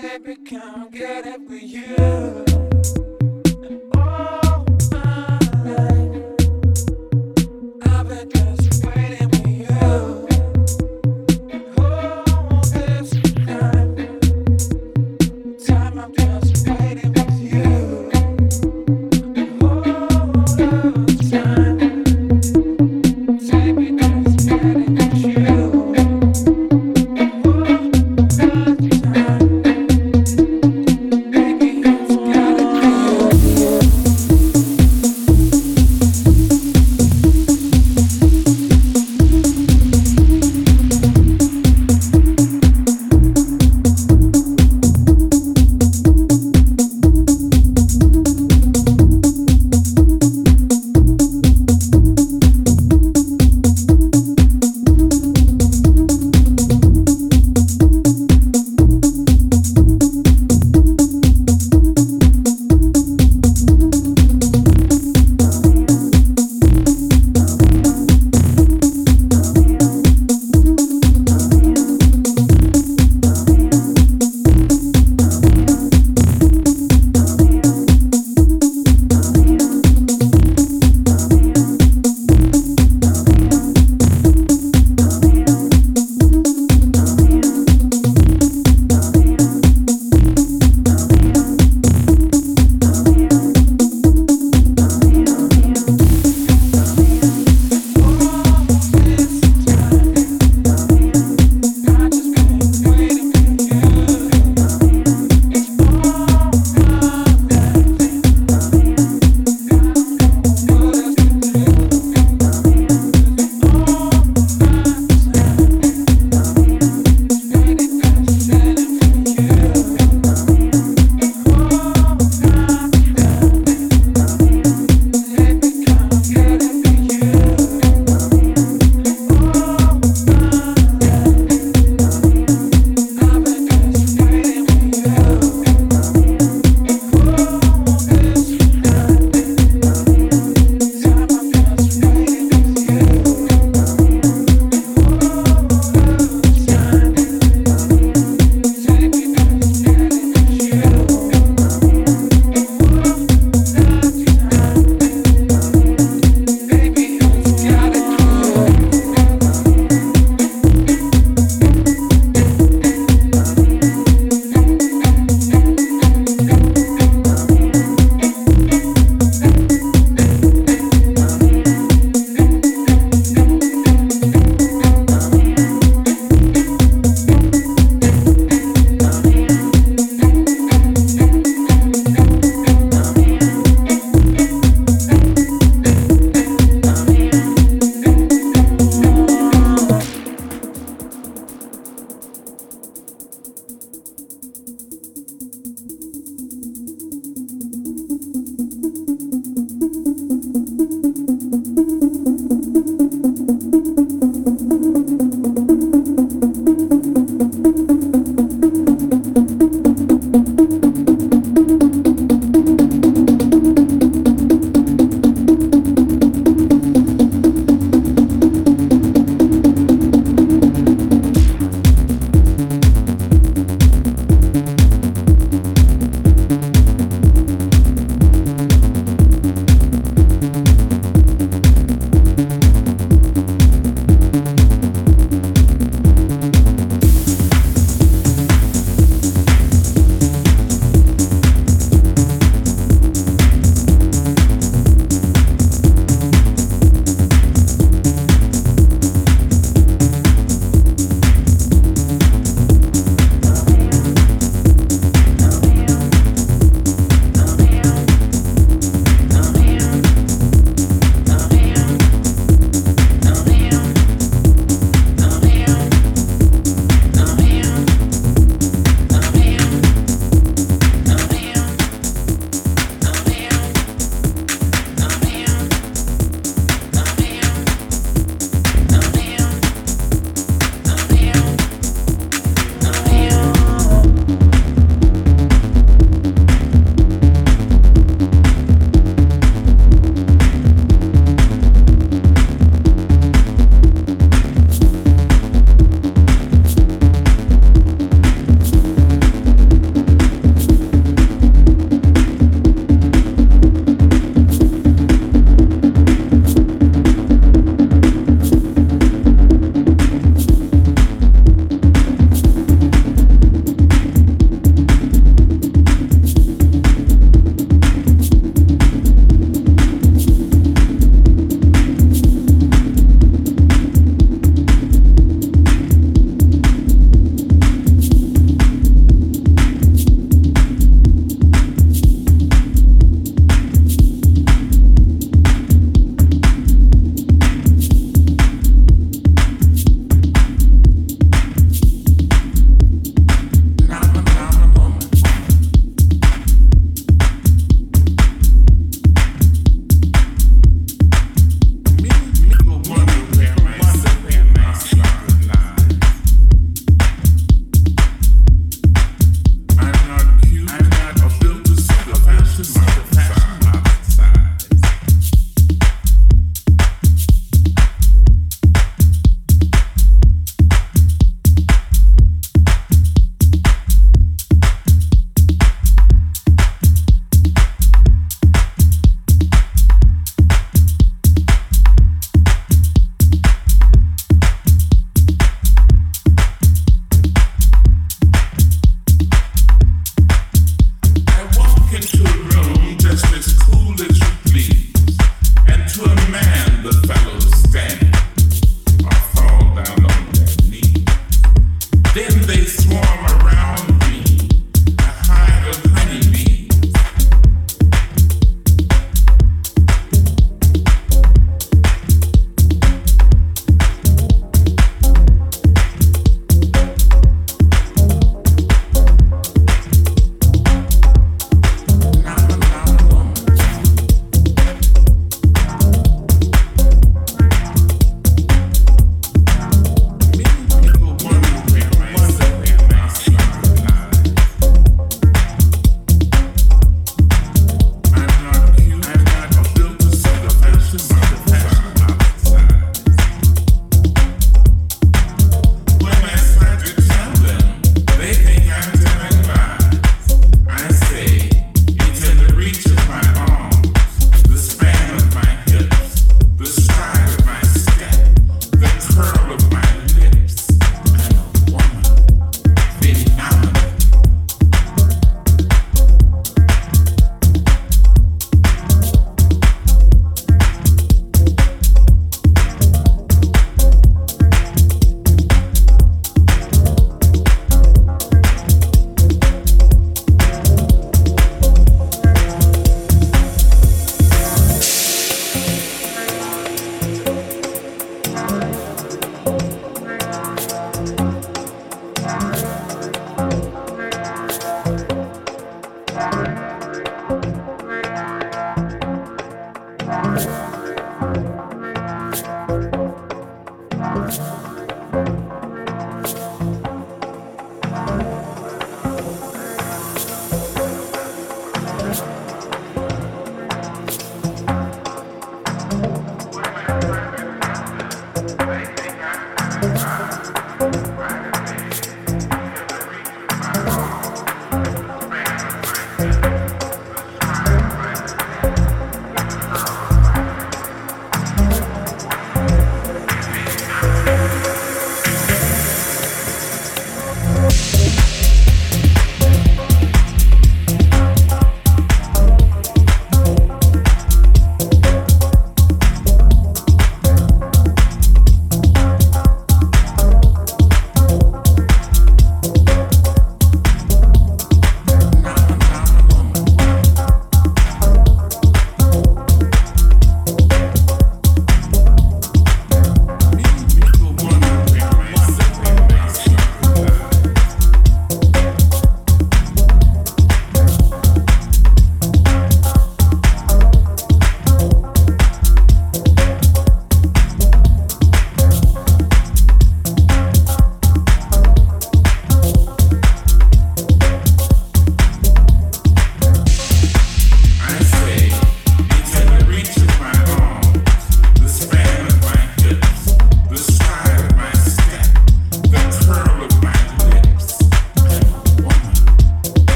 baby, come get it with you.